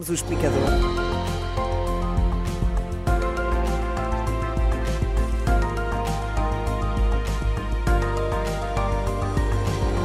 Abrimos o explicador.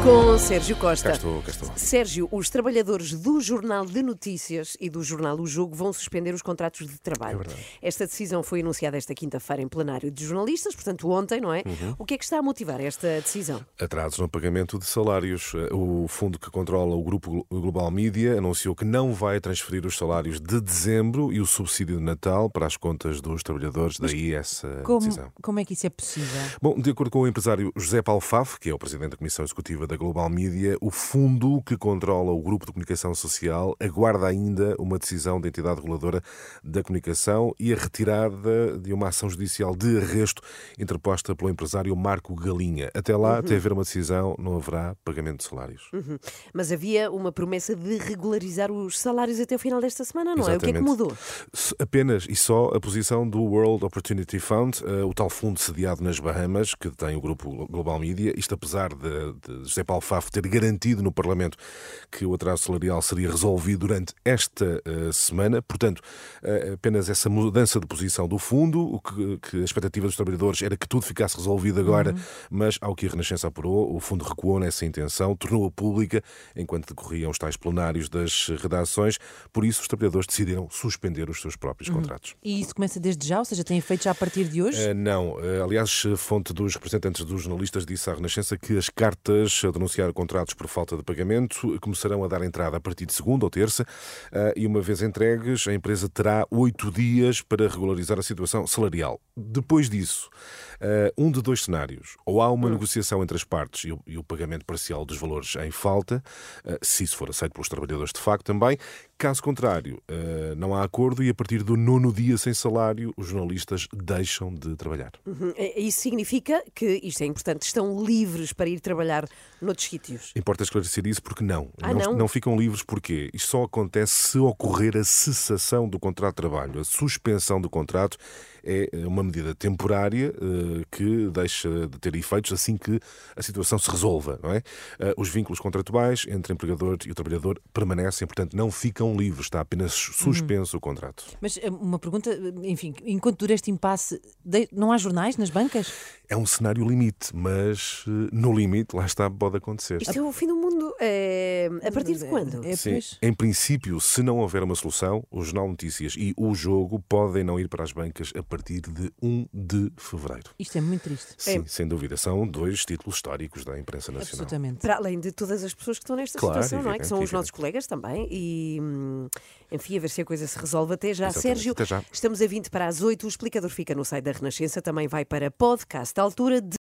Com Sérgio Costa. Cá estou, cá estou. Sérgio, os trabalhadores do Jornal de Notícias e do Jornal O Jogo vão suspender os contratos de trabalho. É esta decisão foi anunciada esta quinta-feira em plenário de jornalistas, portanto ontem, não é? Uhum. O que é que está a motivar esta decisão? Atrasos no pagamento de salários. O fundo que controla o grupo Global Media anunciou que não vai transferir os salários de dezembro e o subsídio de Natal para as contas dos trabalhadores, daí essa Como, decisão. como é que isso é possível? Bom, de acordo com o empresário José Paulo Faf, que é o presidente da Comissão Executiva da Global Media, o fundo que controla o grupo de comunicação social aguarda ainda uma decisão da entidade reguladora da comunicação e a retirada de uma ação judicial de arresto interposta pelo empresário Marco Galinha. Até lá, até haver uma decisão, não haverá pagamento de salários. Uhum. Mas havia uma promessa de regularizar os salários até o final desta semana, não é? O que é que Exatamente. mudou? Apenas e só a posição do World Opportunity Fund, eh, o tal fundo sediado nas Bahamas, que tem o grupo Global Media, isto apesar de, de José Paulo Fafo ter garantido no Parlamento que o atraso salarial seria resolvido durante esta eh, semana. Portanto, eh, apenas essa mudança de posição do fundo, o que, que a expectativa dos trabalhadores era que tudo ficasse resolvido agora, mas ao que a Renascença apurou, o fundo recuou nessa intenção, tornou-a pública enquanto decorriam os tais plenários das redações. Por isso, os trabalhadores decidiram suspender os seus próprios contratos. E isso começa desde já, ou seja, tem efeito já a partir de hoje? Eh, não, aliás, fonte dos representantes dos jornalistas disse à Renascença que as cartas denunciar contratos por falta de pagamento começarão a dar entrada a partir de segunda ou terça eh, e, uma vez entregues, a empresa terá oito dias para regularizar a situação salarial. Depois disso, eh, um de dois cenários. Ou há uma negociação entre as partes e o, pagamento parcial dos valores em falta, eh, se isso for aceito pelos trabalhadores de facto também. Caso contrário, eh, não há acordo e a partir do nono dia sem salário, os jornalistas deixam de trabalhar. Uhum. Isso significa que, isto é importante, estão livres para ir trabalhar noutros sítios. Importa esclarecer isso porque não. Ah, não? ficam livres porque isto só acontece se ocorrer a cessação do contrato de trabalho. A suspensão do contrato é uma medida temporária eh, que deixa de ter efeitos assim que a situação se resolva. Não é? Eh, Os vínculos contratuais entre o empregador e o trabalhador permanecem, portanto, não ficam livres. Está apenas suspenso o contrato. Mas eh, uma pergunta, enfim, enquanto dura este impasse, não há jornais nas bancas? É um cenário limite, mas no limite, lá está, pode acontecer. Isto é o fim do mundo. É... A partir de quando? É, Sim. Em princípio, se não houver uma solução, o Jornal Notícias e o jogo podem não ir para as bancas a partir de 1 de fevereiro. Isto é muito triste. Sim, sem dúvida. São dois títulos históricos da imprensa nacional. Absolutamente. Para além de todas as pessoas que estão nesta Claro, situação, não é? Que são os evidente, nossos colegas também. E, hum, enfim, a ver se a coisa se resolve até já. Exatamente, Sérgio, até já. estamos a 20 para as 8. O explicador fica no site da Renascença. Também vai para podcast à altura de.